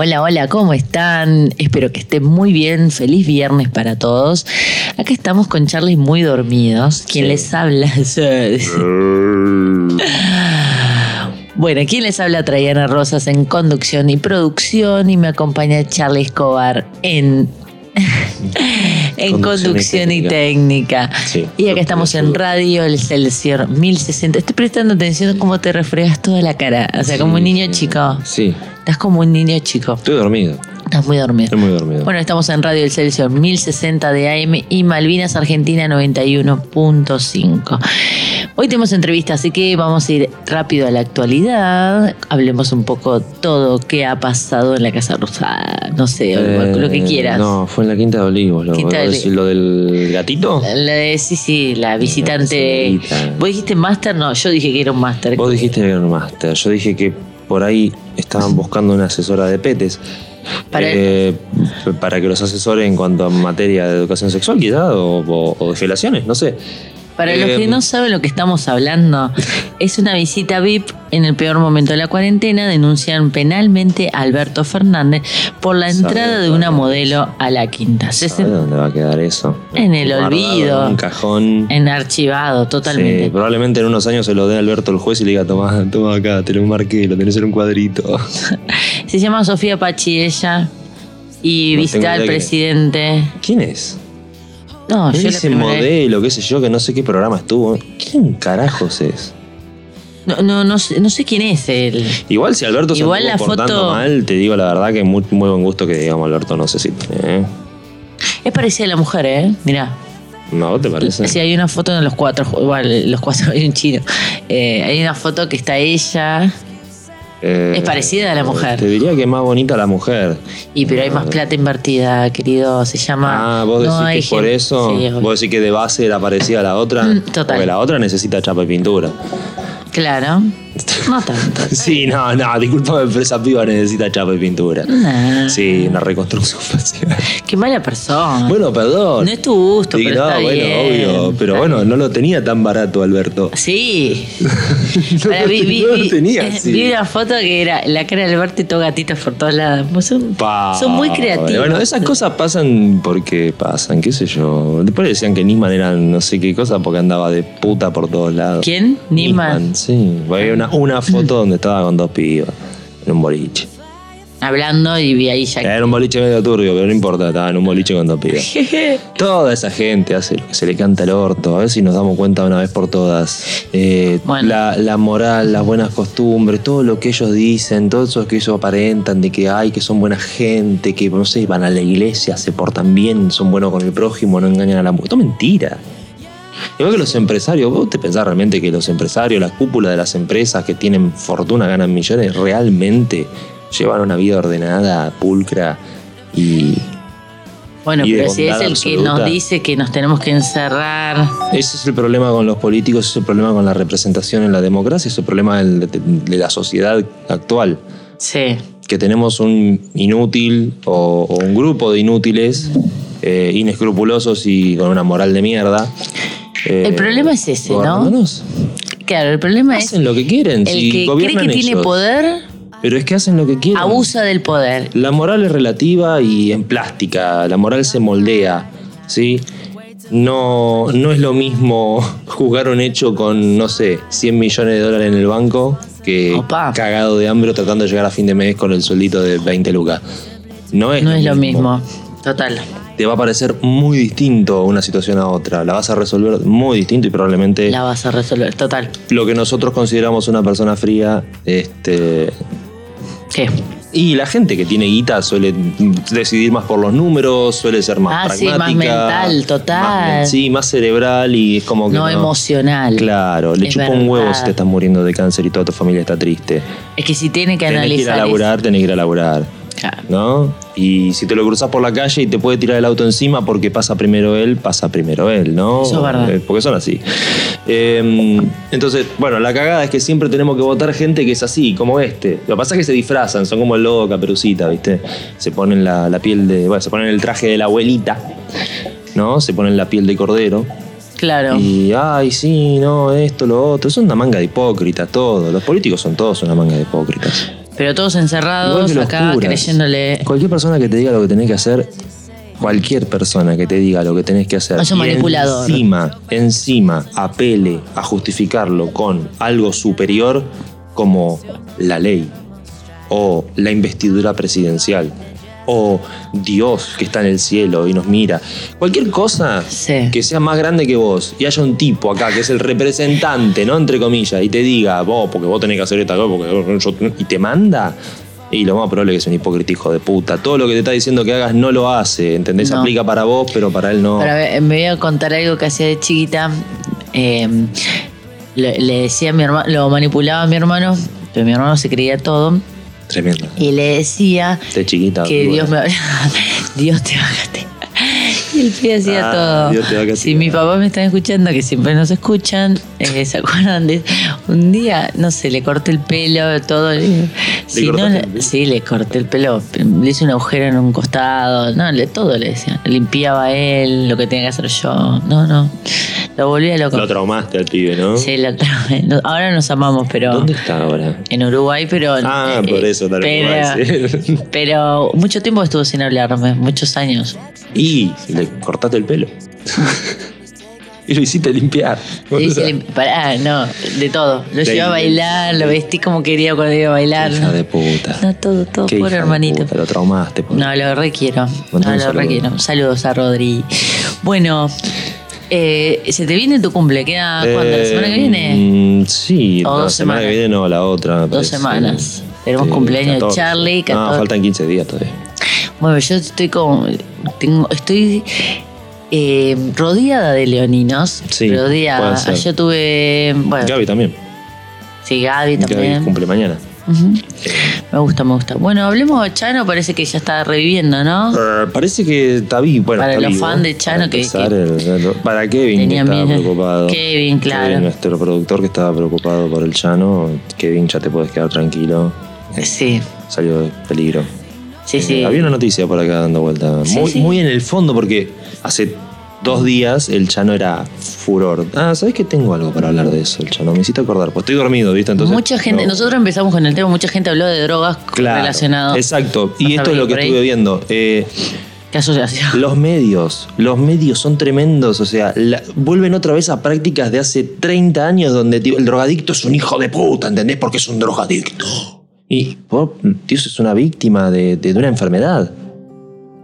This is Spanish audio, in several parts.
Hola, hola, ¿cómo están? Espero que estén muy bien. Feliz viernes para todos. Acá estamos con Charlie muy dormidos. Quien Sí. les habla. Bueno, ¿quién les habla? Traiana Rosas en conducción y producción y me acompaña Charlie Escobar en, en conducción y técnica. Sí. Y acá estamos en Radio El Celsior 1060. Estoy prestando atención a cómo te refregas toda la cara. O sea, como un niño chico. Sí, Estás como un niño chico. estoy dormido. Estás muy dormido. Estoy muy dormido. Bueno, estamos en Radio El Celsior 1060 de AM y Malvinas Argentina 91.5. Hoy tenemos entrevista, así que vamos a ir rápido a la actualidad. Hablemos un poco todo qué ha pasado en la Casa Rosada. No sé, Eh, lo que quieras. No, fue en la Quinta de Olivos. Lo, Quinta de ¿lo- del gatito. La de- sí, sí, la visitante. La visita. ¿Vos dijiste máster? No, yo dije que era un máster. Vos dijiste que era un máster. Yo dije que por ahí estaban buscando una asesora de petes. Para- eh, para que los asesore en cuanto a materia de educación sexual, quizá, o, o- o de felaciones, no sé. Para los que no saben lo que estamos hablando, es una visita VIP en el peor momento de la cuarentena. Denuncian penalmente a Alberto Fernández por la entrada de una modelo a la quinta. ¿Sabe dónde va a quedar eso? En el Guardado olvido. En un cajón. En archivado, totalmente. Sí, probablemente en unos años se lo dé a Alberto el juez y le diga, toma, toma acá, te lo marqué, lo tenés en un cuadrito. Se llama Sofía Pachi ella y No visita al presidente. ¿Quién es? No, yo la dice vez- modelo, qué sé yo, que no sé qué programa estuvo. ¿Quién carajos es? No, no, no, sé, no sé quién es él. Igual si Alberto Igual se la foto- mal, te digo la verdad que muy, muy buen gusto que digamos Alberto no sé si ¿eh? Es parecida a la mujer, ¿eh? Mirá. ¿No te parece? Sí, hay una foto en los cuatro, igual, los cuatro, hay un chino. Eh, hay una foto que está ella, Eh, es parecida a la mujer. Te diría que es más bonita la mujer. y pero hay más plata invertida, querido. Se llama. Ah, vos decís No que es por gente- eso. Sí, obvio. vos decís que de base era parecida a la otra. Mm, total. Porque la otra necesita chapa y pintura. Claro. No tanto. Sí, no, no, disculpame, pero esa piba necesita chapa y pintura. Nah, Sí, una reconstrucción facial. Qué mala persona. Bueno, perdón. no es tu gusto, Sí, pero no, está bueno, bien. obvio. Pero Está bueno, bien. no lo tenía tan barato, Alberto. Sí. No, Ahora, vi, vi- no vi- lo tenía eh, así. vi una foto que era la cara de Alberto y todo gatitos por todos lados. Pues Son, Pa, son muy creativos. Bueno, esas cosas pasan porque pasan, qué sé yo. Después decían que Nisman era no sé qué cosa porque andaba de puta por todos lados. ¿Quién? Nisman. Sí. Había una, una foto donde estaba con dos pibas en un boliche. Hablando y vi ahí ya. Era un boliche medio turbio, pero no importa, estaba en un boliche con dos pibas. Toda esa gente hace lo que se le canta el orto. A ver si nos damos cuenta de una vez por todas. Eh, Bueno. la, la moral, las buenas costumbres, todo lo que ellos dicen, todo eso que ellos aparentan de que hay, que son buena gente, que no sé, van a la iglesia, se portan bien, son buenos con el prójimo, no engañan a la mujer. Todo mentira. Igual que los empresarios, ¿vos te pensás realmente que los empresarios, las cúpulas de las empresas que tienen fortuna, ganan millones, realmente llevan una vida ordenada, pulcra y Bueno, y pero si es el que nos dice que nos tenemos que encerrar. Ese es el problema con los políticos, ese es el problema con la representación en la democracia, ese es el problema de, de la sociedad actual. Sí. Que tenemos un inútil o, o un grupo de inútiles, eh, inescrupulosos y con una moral de mierda. Eh, El problema es ese, ¿no? Claro, el problema es Hacen lo que quieren. el si que cree que tiene poder, Pero es que hacen lo que quieren. abusa del poder. La moral es relativa y en plástica. La moral se moldea, ¿sí? No, no es lo mismo jugar un hecho con, no sé, 100 millones de dólares en el banco que Opa. cagado de hambre o tratando de llegar a fin de mes con el sueldito de 20 lucas. No es, No es lo mismo. Total. Te va a parecer muy distinto una situación a otra. La vas a resolver muy distinto y probablemente La vas a resolver. Total. lo que nosotros consideramos una persona fría, este, ¿Qué? y la gente que tiene guita suele decidir más por los números, suele ser más Ah, sí, pragmática. más mental, total. más- sí, más cerebral y es como que. No, emocional. Claro, le Es chupa un huevo si te estás muriendo de cáncer y toda tu familia está triste. Es que si tiene que Tenés que ir analizar. a laburar, tenés que ir a laburar. Claro. ¿No? Y si te lo cruzas por la calle y te puede tirar el auto encima porque pasa primero él, pasa primero él, ¿no? Eso es verdad. Eh, Porque son así. Eh, entonces, bueno, la cagada es que siempre tenemos que votar gente que es así, como este. Lo que pasa es que se disfrazan, son como el logo de Caperucita, ¿viste? Se ponen la, la piel de. Bueno, se ponen el traje de la abuelita, ¿no? Se ponen la piel de cordero. Claro. Y, ay, sí, no, esto, lo otro. Son una manga de hipócritas, todo. Los políticos son todos una manga de hipócritas. Pero todos encerrados acá curas. creyéndole. Cualquier persona que te diga lo que tenés que hacer, cualquier persona que te diga lo que tenés que hacer, Es un manipulador. Encima, encima, apele a justificarlo con algo superior como la ley o la investidura presidencial o Dios que está en el cielo y nos mira. Cualquier cosa Sí. que sea más grande que vos y haya un tipo acá que es el representante, ¿no? Entre comillas, y te diga, vos, porque vos tenés que hacer esta cosa, porque yo- y te manda. Y lo más probable es que es un hipócrita hijo de puta. Todo lo que te está diciendo que hagas no lo hace, ¿entendés? No. Aplica para vos, pero para él no. Me voy a contar algo que hacía de chiquita. Eh, le, le decía a mi hermano, lo manipulaba a mi hermano, pero mi hermano se creía todo. Tremendo. Y le decía De chiquita. que. Dios me Dios te va a castigar. El pibe hacía Ah, todo. Dios te va a castigar. Si mi papá me están escuchando, que siempre nos escuchan, eh, ¿se acuerdan de un día? No sé, le corté el pelo, todo. Le, si no, cortaste le- el pelo? sí, le corté el pelo, le hice un agujero en un costado, no, le, todo le decía. Limpiaba él, lo que tenía que hacer yo. No, no. Lo volvía loco. Lo traumaste al pibe, ¿no? Sí, lo traumé. Ahora nos amamos, pero. ¿Dónde está ahora? En Uruguay, pero. Ah, eh, por eso tal vez pero, a pero mucho tiempo estuvo sin hablarme, muchos años. Y le cortaste el pelo. y lo hiciste limpiar. Hice lim- Pará, no, de todo. Lo llevé a bailar, lo vestí como quería cuando iba a bailar. Hija de puta. No, todo, todo, Qué pobre hermanito. puta, Lo traumaste. pobre. No, lo requiero. No, lo saludo. requiero. Saludos a Rodri. Bueno, eh, ¿se te viene tu cumple? ¿Queda cuándo? ¿La semana que viene? Mm, sí, O la dos semana que semanas. viene no, la otra. Dos semanas. Tenemos cumpleaños de 14. Charlie, No, 14. faltan 15 días todavía. Bueno, yo estoy como. Tengo, estoy eh, rodeada de leoninos. Sí, rodeada. Yo tuve. Bueno, Gaby también. sí, Gaby también. Gaby cumple mañana. Me gusta, me gusta. Bueno, hablemos de Chano, parece que ya está reviviendo, ¿no? Eh, parece que está vivo. Bueno, Para los fans de Chano que- que- el- para Kevin, que estaba miedo. preocupado. Kevin, claro. Kevin, nuestro productor que estaba preocupado por el Chano. Kevin, ya te puedes quedar tranquilo. Sí, Salió de peligro. Sí, Eh, sí. Había una noticia por acá dando vuelta. Sí, muy, sí. muy en el fondo, porque hace dos días el Chano era furor. Ah, ¿sabes que tengo algo para hablar de eso? El Chano me hiciste acordar. Pues estoy dormido, ¿viste? Entonces, mucha gente, no. nosotros empezamos con el tema, mucha gente habló de drogas Claro, relacionadas. Exacto. ¿Vas Y esto es lo que estuve viendo. Eh, ¿Qué asociación? los medios, los medios son tremendos, o sea, la- vuelven otra vez a prácticas de hace 30 años donde el drogadicto es un hijo de puta, ¿entendés? Porque es un drogadicto. Y, vos, Dios, es una víctima de, de- de una enfermedad.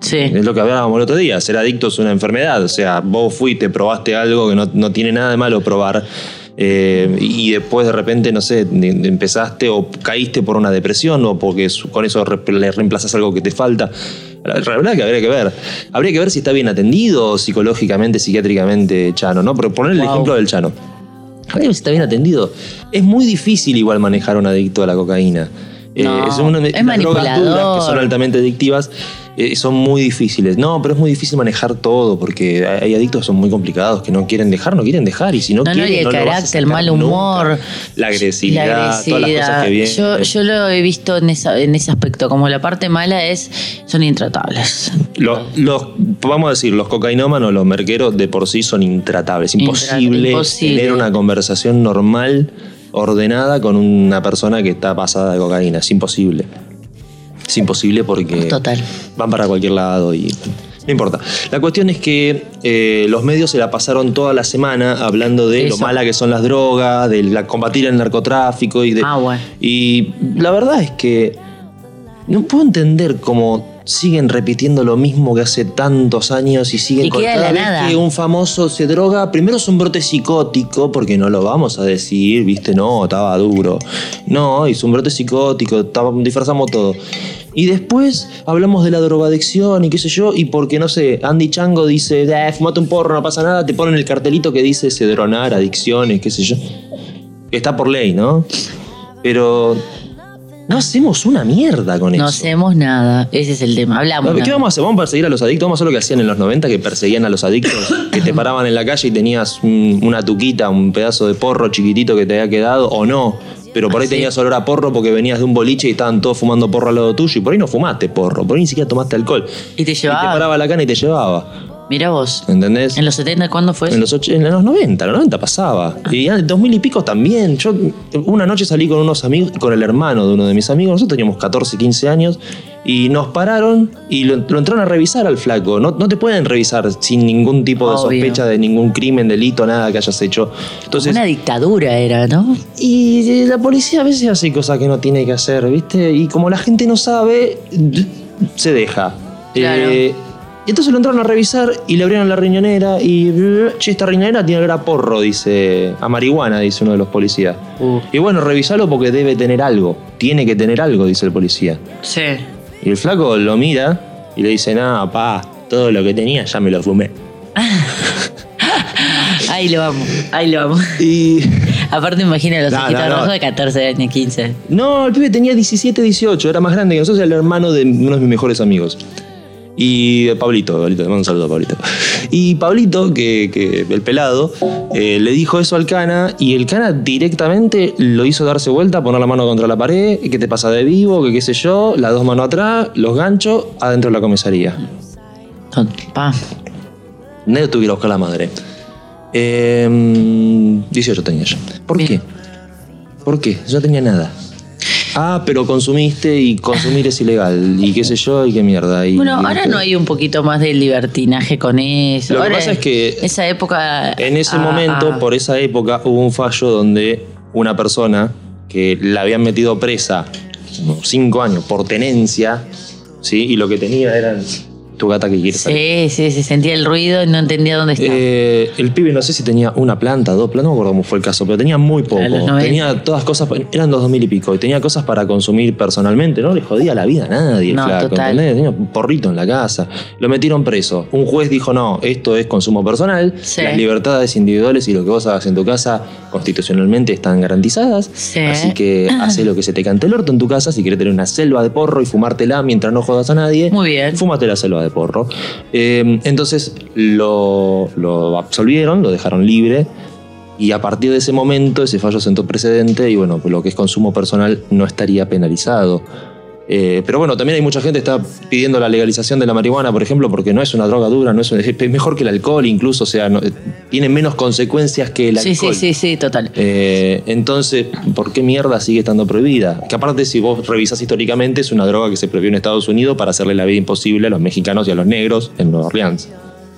Sí. Es lo que hablábamos el otro día, ser adicto es una enfermedad, o sea, vos fuiste, probaste algo que no, no tiene nada de malo probar. eh, y después de repente, no sé, empezaste o caíste por una depresión o porque con eso le reemplazas algo que te falta. La la verdad que habría que ver. Habría que ver si está bien atendido psicológicamente, psiquiátricamente Chano, ¿no? Pero poner el Wow. ejemplo del Chano. Habría que ver si está bien atendido. Es muy difícil igual manejar a un adicto a la cocaína. No, es una, es las drogas duras, que son altamente adictivas eh, son muy difíciles. No, pero es muy difícil manejar todo porque hay adictos que son muy complicados que no quieren dejar, no quieren dejar y si no, No, no, quieren, y el no lo vas a carácter, el mal nunca. humor. la agresividad, La todas las cosas que vienen. Yo, yo lo he visto en, esa- en ese aspecto. Como la parte mala es, son intratables. Los, los- vamos a decir, los cocainómanos, los merqueros de por sí son intratables. Imposible, imposible. tener una conversación normal, ordenada con una persona que está pasada de cocaína. Es imposible. Es imposible porque Total. van para cualquier lado y No importa. La cuestión es que eh, los medios se la pasaron toda la semana hablando de lo mala que son las drogas, de la, combatir el narcotráfico y de. Ah, bueno. Y la verdad es que no puedo entender cómo siguen repitiendo lo mismo que hace tantos años y siguen Y de cada vez nada. que un famoso se droga, primero es un brote psicótico, porque no lo vamos a decir, viste, no, estaba duro. No, hizo un brote psicótico, estaba- disfrazamos todo. Y después hablamos de la drogadicción y qué sé yo, y porque no sé, Andy Chango dice, eh, fumate un porro, no pasa nada, te ponen el cartelito que dice cedronar, adicciones, qué sé yo. Está por ley, ¿no? Pero no hacemos una mierda con No eso. hacemos nada. Ese es el tema. Hablamos. ¿Qué nada. vamos a hacer? ¿Vamos a perseguir a los adictos? ¿Vamos a hacer lo que hacían en los 90 que perseguían a los adictos? que te paraban en la calle y tenías un- una tuquita, un pedazo de porro chiquitito que te había quedado o no. Pero por ahí Ah, tenías olor a porro porque venías de un boliche y estaban todos fumando porro al lado tuyo y por ahí no fumaste porro, por ahí ni siquiera tomaste alcohol. Y te Y te llevaba. paraba la cana y te llevaba. Mira vos. ¿Entendés? ¿En los 70 cuándo fue? En los, och- en los 90, en los 90 pasaba. Y en 2000 y pico también. Yo una noche salí con unos amigos, con el hermano de uno de mis amigos, nosotros teníamos 14, 15 años, y nos pararon y lo, lo entraron a revisar al flaco. No, no te pueden revisar sin ningún tipo de Obvio. sospecha de ningún crimen, delito, nada que hayas hecho. Entonces, Una dictadura era, ¿no? y la policía a veces hace cosas que no tiene que hacer, ¿viste? Y como la gente no sabe, se deja. Claro. Eh, y entonces lo entraron a revisar y le abrieron la riñonera y, che, esta riñonera tiene olor a porro, dice, a marihuana, dice uno de los policías. Uh. Y bueno, revisalo porque debe tener algo, tiene que tener algo, dice el policía. Sí. Y el flaco lo mira y le dice, nada, pa, todo lo que tenía ya me lo fumé. Ahí lo vamos. Ahí lo vamos. Y... Aparte, imagina los No, ojitos no, no. rojos de 14 años, 15. No, el pibe tenía 17, 18, era más grande que nosotros, era el hermano de uno de mis mejores amigos. Y Pablito, Pablito, le mando un saludo a Pablito. Y Pablito, que, que el pelado, eh, le dijo eso al Cana y el Cana directamente lo hizo darse vuelta, poner la mano contra la pared, que te pasa de vivo, que qué sé yo, las dos manos atrás, los ganchos, adentro de la comisaría. Pa. Ned ir a buscar a la madre. Eh, 18 tenía yo. ¿Por Bien. qué? ¿Por qué? Yo no tenía nada. Ah, pero consumiste y consumir es ilegal. Y qué sé yo, y qué mierda. Y, Bueno, y- ahora no hay un poquito más de libertinaje con eso. Lo que Ahora, pasa es que Esa época. En ese ah, momento, ah, por esa época, hubo un fallo donde una persona que la habían metido presa cinco años por tenencia, ¿sí? Y lo que tenía eran tu gata que quiere salir. Sí, sí, se sentía el ruido y no entendía dónde estaba. Eh, el pibe no sé si tenía una planta, dos plantas, no me acuerdo cómo fue el caso, pero tenía muy poco. A los 90. Tenía todas cosas, eran los dos mil y pico, y tenía cosas para consumir personalmente, no le jodía la vida a nadie el No, flaco, total. ¿entendés? Tenía un porrito en la casa. Lo metieron preso. Un juez dijo, no, esto es consumo personal, Sí. las libertades individuales y lo que vos hagas en tu casa constitucionalmente están garantizadas. Sí. Así que hace lo que se te cante el orto en tu casa, si querés tener una selva de porro y fumártela mientras no jodas a nadie. Muy bien. Fúmate la selva de porro. Eh, entonces lo, lo absolvieron, lo dejaron libre. Y a partir de ese momento, ese fallo sentó precedente y bueno, lo que es consumo personal no estaría penalizado. Eh, pero bueno, también hay mucha gente que está pidiendo la legalización de la marihuana, por ejemplo, porque no es una droga dura, no es, es mejor que el alcohol, incluso, o sea, no- tiene menos consecuencias que el sí, alcohol. sí, sí, sí, total. Eh, entonces, ¿por qué mierda sigue estando prohibida? Que aparte, si vos revisás históricamente, es una droga que se prohibió en Estados Unidos para hacerle la vida imposible a los mexicanos y a los negros en Nueva Orleans.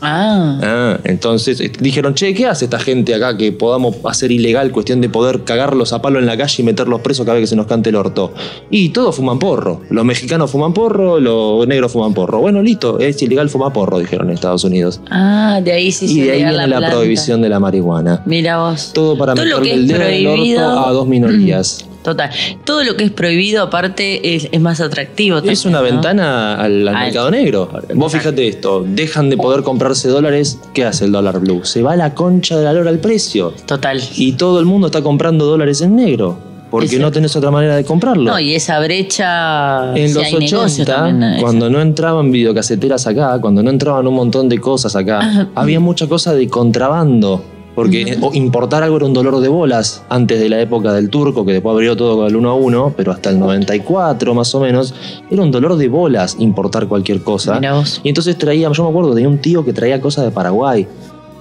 Ah, Ah, entonces eh, dijeron, che, ¿qué hace esta gente acá que podamos hacer ilegal cuestión de poder cagarlos a palo en la calle y meterlos presos cada vez que se nos cante el orto? Y todos fuman porro. Los mexicanos fuman porro, los negros fuman porro. Bueno, listo, es ilegal fumar porro, dijeron en Estados Unidos. ah, de ahí sí y se de ahí viene la, prohibición de la marihuana. Mira vos. Todo para Todo meterle el dedo en el orto a dos minorías. Total. Todo lo que es prohibido, aparte, es, es más atractivo. Es una ¿no? ventana al, mercado negro. Vos fíjate esto, dejan de poder comprarse dólares, ¿qué hace el dólar blue? Se va a la concha de la lora al precio. Total. Y todo el mundo está comprando dólares en negro, porque no tenés otra manera de comprarlo. No, y esa brecha. en si los hay negocio 80, también, cuando no entraban videocaseteras acá, cuando no entraban un montón de cosas acá, había mucha cosa de contrabando. Porque o importar algo era un dolor de bolas antes de la época del turco, que después abrió todo con el 1 a 1, pero hasta el 94 más o menos, era un dolor de bolas importar cualquier cosa. Y entonces traía, yo me acuerdo, tenía un tío que traía cosas de Paraguay.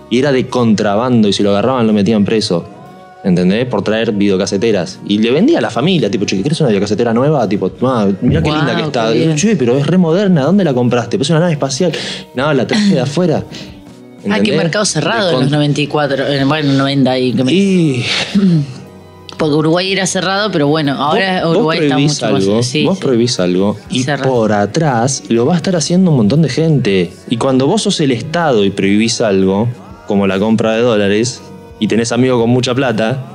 Y era de contrabando, y si lo agarraban lo metían preso. ¿Entendés? Por traer videocaseteras. Y le vendía a la familia, tipo, che, ¿querés una videocasetera nueva? Tipo, ah, mirá qué linda que está. Che, pero es re moderna, ¿dónde la compraste? Pues es una nave espacial. No, la traje de afuera. Ah, qué ¿Entendés? mercado cerrado en los 94, eh, bueno, 90 y que me- Y Porque Uruguay era cerrado, pero bueno, ahora vos, vos Uruguay está mucho algo, más. Sí, vos sí. prohibís algo y Cerrado. por atrás lo va a estar haciendo un montón de gente. Y cuando vos sos el Estado y prohibís algo, como la compra de dólares, y tenés amigos con mucha plata,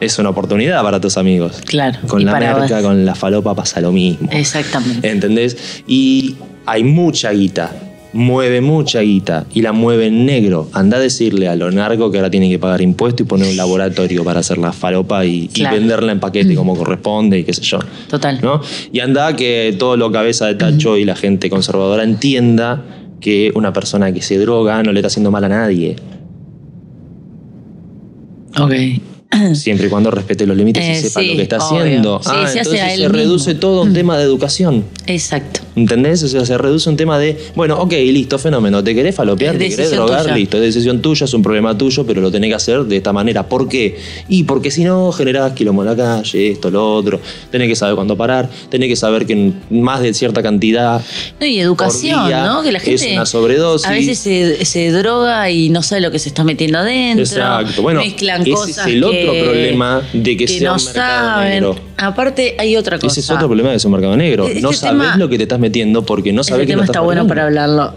es una oportunidad para tus amigos. Claro. Con la vos- con la falopa pasa lo mismo. Exactamente. ¿Entendés? Y hay mucha guita. Mueve mucha guita y la mueve en negro. Anda a decirle a los narcos que ahora tienen que pagar impuestos y poner un laboratorio para hacer la falopa y, venderla en paquete como corresponde y qué sé yo. Total. ¿no? Y anda que todo lo cabeza de tacho y la gente conservadora entienda que una persona que se droga no le está haciendo mal a nadie. Ok. Siempre y cuando respete los límites Eh, y sepa sí, lo que está obvio. haciendo. Sí, Ah, se entonces se reduce mismo. todo a un tema de educación. Exacto. ¿Entendés? O sea, se reduce un tema de, bueno, ok, listo, fenómeno, te querés falopear, Es te querés drogar, tuya. listo, es decisión tuya, es un problema tuyo, pero lo tenés que hacer de esta manera. ¿Por qué? Y porque si no, generás quilombo en la calle, esto, lo otro, tenés que saber cuándo parar, tenés que saber que más de cierta cantidad No, y educación, día ¿no? Que la es gente una sobredosis. a veces se, se droga y no sabe lo que se está metiendo adentro. Exacto. Bueno, mezclan ese es cosas el otro que- problema de que sea no un mercado saben. negro. Aparte hay otra cosa. Ese es otro problema de ese mercado negro. Este no tema- lo que te estás metiendo porque no sabés Ese que tema lo está estás bueno para hablarlo.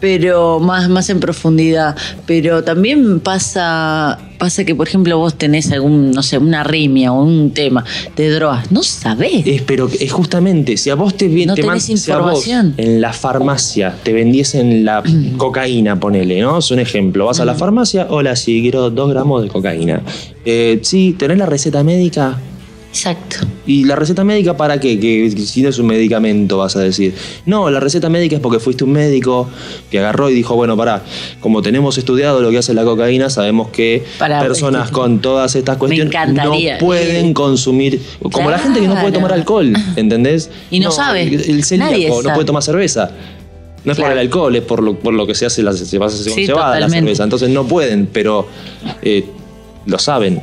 Pero más, más en profundidad. Pero también pasa, pasa que, por ejemplo, vos tenés algún, no sé, una arritmia o un tema de drogas. No sabés. Es, pero es justamente, si a vos te, No te tenés man- si a vos información. en la farmacia te vendiesen la cocaína, ponele, ¿no? Es un ejemplo. Vas a la farmacia, hola, sí, quiero dos gramos de cocaína. Eh, sí, ¿tenés la receta médica? Exacto. ¿Y la receta médica para qué? Que si no es un medicamento, vas a decir. No, la receta médica es porque fuiste un médico que agarró y dijo, bueno, pará, como tenemos estudiado lo que hace la cocaína, sabemos que Pará, personas este, con todas estas cuestiones no pueden consumir, como la gente que no puede tomar alcohol, ¿entendés? Y no sabe. El celíaco no puede tomar cerveza. No es por el alcohol, es por lo, por lo que se hace, la, se hace con Sí, cebada la cerveza. Entonces no pueden, pero eh, lo saben,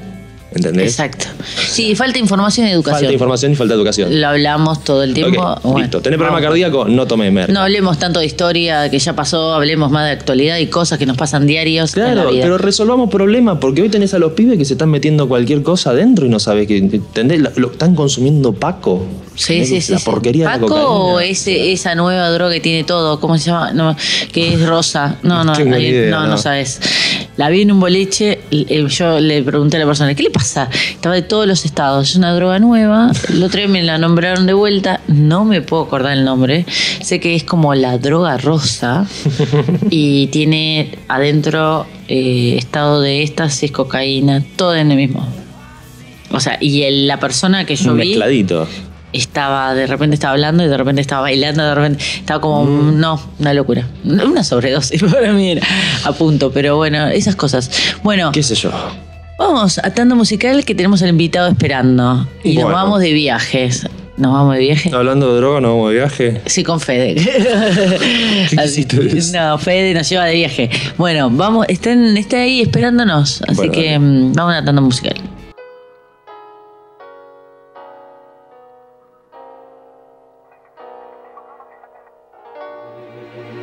¿entendés? Exacto. Sí, falta información y educación. Falta información y falta educación. Lo hablamos todo el tiempo. Bueno, listo. ¿Tenés problema vamos. cardíaco? No tome merca. No hablemos tanto de historia que ya pasó, hablemos más de actualidad y cosas que nos pasan diarios en la Claro, vida. pero resolvamos problemas porque hoy tenés a los pibes que se están metiendo cualquier cosa adentro y no sabes que ¿entendés? Lo, están consumiendo Paco. Sí, sí, sí. La sí. porquería de la Paco cocaína. o ese, esa nueva droga que tiene todo, ¿cómo se llama? No, que es rosa. No, no, No no, no, no. sabes. La vi en un boliche, y yo le pregunté a la persona, ¿qué le pasa? Estaba de todos los estados, es una droga nueva. El otro día me la nombraron de vuelta, no me puedo acordar el nombre. Sé que es como la droga rosa y tiene adentro eh, estado de éxtasis, cocaína, todo en el mismo. O sea, y el- la persona que yo vi mezcladito. Estaba, de repente estaba hablando y de repente estaba bailando, de repente estaba como, Mm. no, una locura. Una sobredosis para mí era a punto, pero bueno, esas cosas. Bueno, ¿Qué sé yo? vamos a tanto musical que tenemos al invitado esperando y nos vamos de viajes. ¿Nos vamos de viaje? Hablando de droga, no vamos de viaje. Sí, con Fede. No, Fede nos lleva de viaje. Bueno, vamos, están, está ahí esperándonos. Así Bueno, que mm, vamos a musical.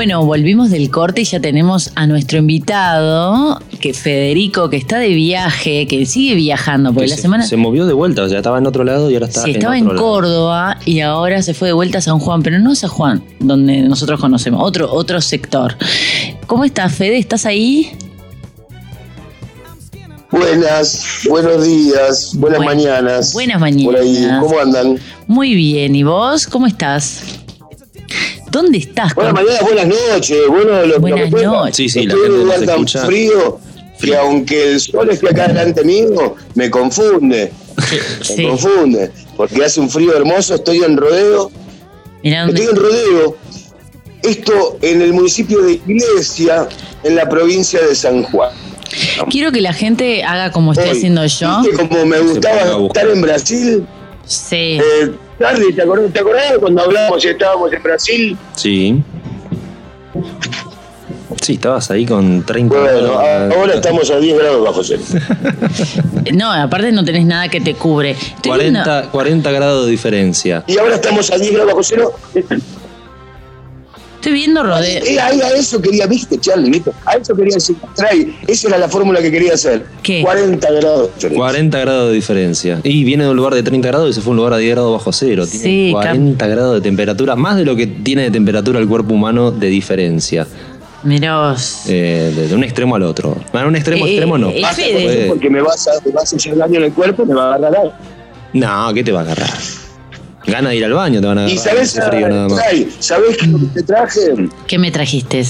Bueno, volvimos del corte y ya tenemos a nuestro invitado, que Federico, que está de viaje, que sigue viajando, porque la se, semana se movió de vuelta, o sea, estaba en otro lado y ahora está sí, en estaba otro en lado. Córdoba y ahora se fue de vuelta a San Juan, pero no San Juan, donde nosotros conocemos, otro, otro sector. ¿Cómo estás, Fede? ¿Estás ahí? Buenas, buenos días, buenas Buen- mañanas. buenas mañanas. Por ahí, ¿cómo andan? Muy bien, ¿y vos? ¿Cómo estás? ¿Dónde estás? Buenas mañanas, buenas noches. Bueno, lo, lo Buenas que cuenta, noches. Sí, sí, la gente tan escucha. frío que aunque el sol esté acá delante mío, me confunde. Sí. Me confunde. Porque hace un frío hermoso, estoy en rodeo. Mirá Estoy en rodeo. Esto en el municipio de Iglesia, en la provincia de San Juan. Quiero que la gente haga como estoy Hoy, haciendo yo. ¿viste como me gustaba estar en Brasil. Sí. Eh, Charlie, ¿te acordás, ¿te acordás cuando hablamos y estábamos en Brasil? Sí. Sí, estabas ahí con 30 Bueno, grados. ahora estamos a 10 grados bajo cero. No, aparte no tenés nada que te cubre. Estoy viendo- 40, 40 grados de diferencia. Y ahora estamos a 10 grados bajo cero. Estoy viendo rodeo. Eh, ahí a eso quería, viste, Charlie, viste. A eso quería decir, trae. Esa era la fórmula que quería hacer. ¿Qué? 40 grados. 40 grados de diferencia. Y viene de un lugar de 30 grados y se fue a un lugar a 10 grados bajo cero. Tiene Sí, 40 grados de temperatura, más de lo que tiene de temperatura el cuerpo humano de diferencia. Mirá vos. Eh, de, de un extremo al otro. Bueno, un extremo, Eh, extremo no. eh, Basta eso porque me vas, a, me vas a hacer daño en el cuerpo, me va a agarrar algo. No, ¿qué te va a agarrar? Gana de ir al baño, te van a. Y sabes, frío nada más. trae, ¿sabes qué te traje? ¿Qué me trajiste?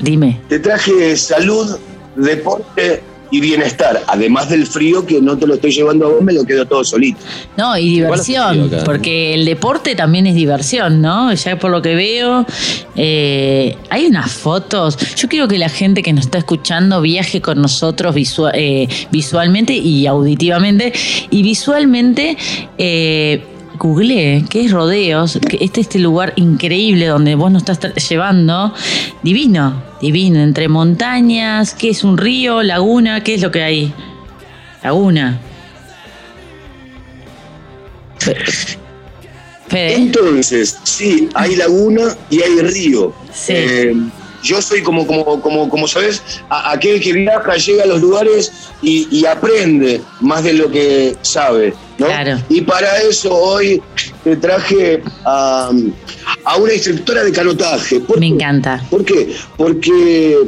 Dime. Te traje salud, deporte y bienestar. Además del frío que no te lo estoy llevando a vos, me lo quedo todo solito. No, y diversión, porque el deporte también es diversión, ¿no? Ya por lo que veo, eh, hay unas fotos. Yo quiero que la gente que nos está escuchando viaje con nosotros visua- eh, visualmente y auditivamente. Y visualmente, eh, googleé qué es Rodeos, que este este lugar increíble donde vos nos estás llevando. Divino, divino, entre montañas, ¿qué es un río, laguna? ¿Qué es lo que hay? Laguna. Fede. Entonces, sí, hay laguna y hay río. Sí. Eh, yo soy como, como, como, como sabes, a- aquel que viaja, llega a los lugares y, y aprende más de lo que sabe. ¿No? Claro. Y para eso hoy te traje a, a una instructora de canotaje. ¿Por Me qué? encanta. ¿Por qué? Porque,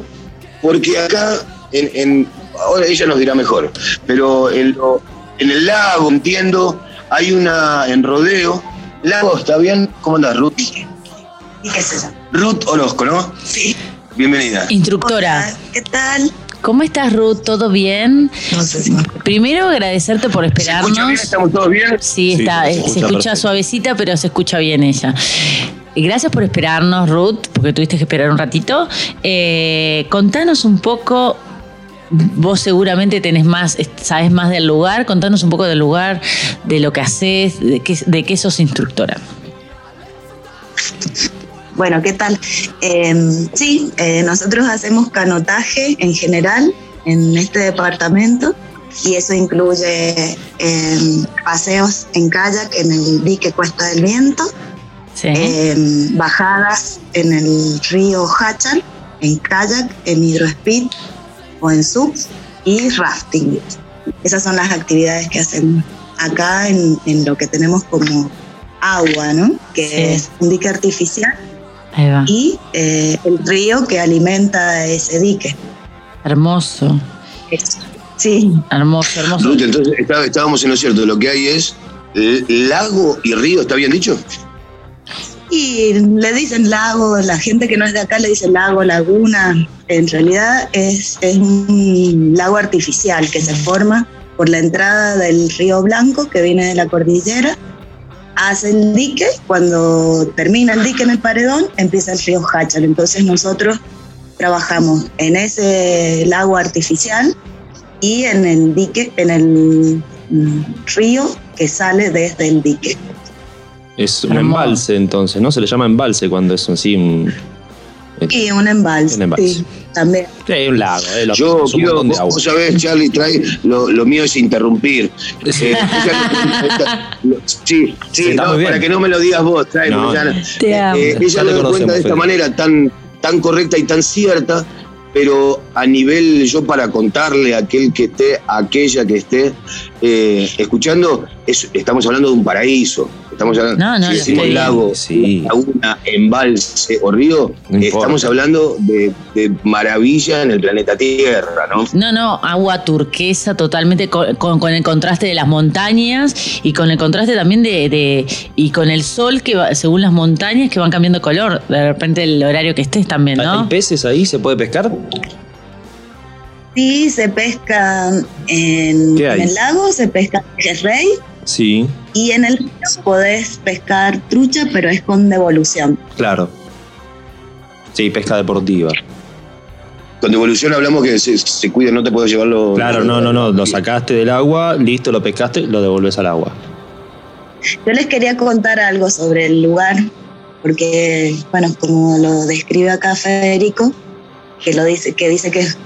porque acá, en, en- ahora ella nos dirá mejor, pero en, lo- en el lago, entiendo, hay una, en rodeo, lago, ¿está bien? ¿Cómo andás, Ruth? ¿Y qué es eso? Ruth Orozco, ¿no? Sí. Bienvenida. Instructora. Hola, ¿Qué tal? ¿Cómo estás, Ruth? ¿Todo bien? No sé Primero agradecerte por ¿Se escucha bien? esperarnos. ¿Estamos todos bien? Sí, Sí, está, se eh, se escucha suavecita, pero se escucha bien ella. Y gracias por esperarnos, Ruth, porque tuviste que esperar un ratito. Eh, contanos un poco, vos seguramente tenés más, sabes más del lugar, contanos un poco del lugar, de lo que haces, de qué, de qué sos instructora. Bueno, ¿qué tal? Eh, sí, eh, nosotros hacemos canotaje en general en este departamento y eso incluye eh, paseos en kayak en el dique Cuesta del Viento, Sí. eh, bajadas en el río Hachal, en kayak, en hidrospeed o en subs y rafting. Esas son las actividades que hacemos acá en, en lo que tenemos como agua, ¿no? Que Sí. es un dique artificial. Y eh, el río que alimenta ese dique. Hermoso, Eso. Sí, hermoso, hermoso. Entonces está- estábamos en lo cierto, lo que hay es L- Lago y río, ¿está bien dicho? Y le dicen lago, la gente que no es de acá le dice lago, laguna. En realidad es, es un lago artificial que se forma por la entrada del río Blanco que viene de la cordillera. Hace el dique, cuando termina el dique en el paredón, empieza el río Hachal. Entonces nosotros trabajamos en ese lago artificial y en el dique, en el mm, río que sale desde el dique. Es un embalse entonces, ¿no? Se le llama embalse cuando es así un... Y un embalse, Un embalse. sí, también. Sí, un lago, eh, lo Yo es un quiero, de agua. vos sabés, Charlie, trae, lo, lo mío es interrumpir. Sí. Eh, sí, sí, no, para que no me lo digas vos, trae, No. Te eh, amo. eh, ella Ya lo te da cuenta de esta Fede. manera tan, tan correcta y tan cierta, pero a nivel yo para contarle a aquel que esté, a aquella que esté eh, escuchando, es- estamos hablando de un paraíso. Estamos hablando, No, no, si decimos estoy lago, Sí. laguna, embalse o río, No importa. estamos hablando de, de maravilla en el planeta Tierra, ¿no? No, no, agua turquesa totalmente con, con- con el contraste de las montañas y con el contraste también de, de- y con el sol que va, según las montañas que van cambiando de color, de repente el horario que estés también, ¿Hay ¿no? peces ahí? ¿Se puede pescar? Sí, se pesca en, el lago, se pesca peje rey Sí, y en el río podés pescar trucha, pero es con devolución. claro. Sí, pesca deportiva. Con devolución hablamos que se, se cuida, no te puedes llevarlo. Claro, no, no, no. Lo sacaste del agua, listo, lo pescaste, lo devolves al agua. Yo les quería contar algo sobre el lugar, porque, bueno, como lo describe acá Federico, que, lo dice, que dice que es,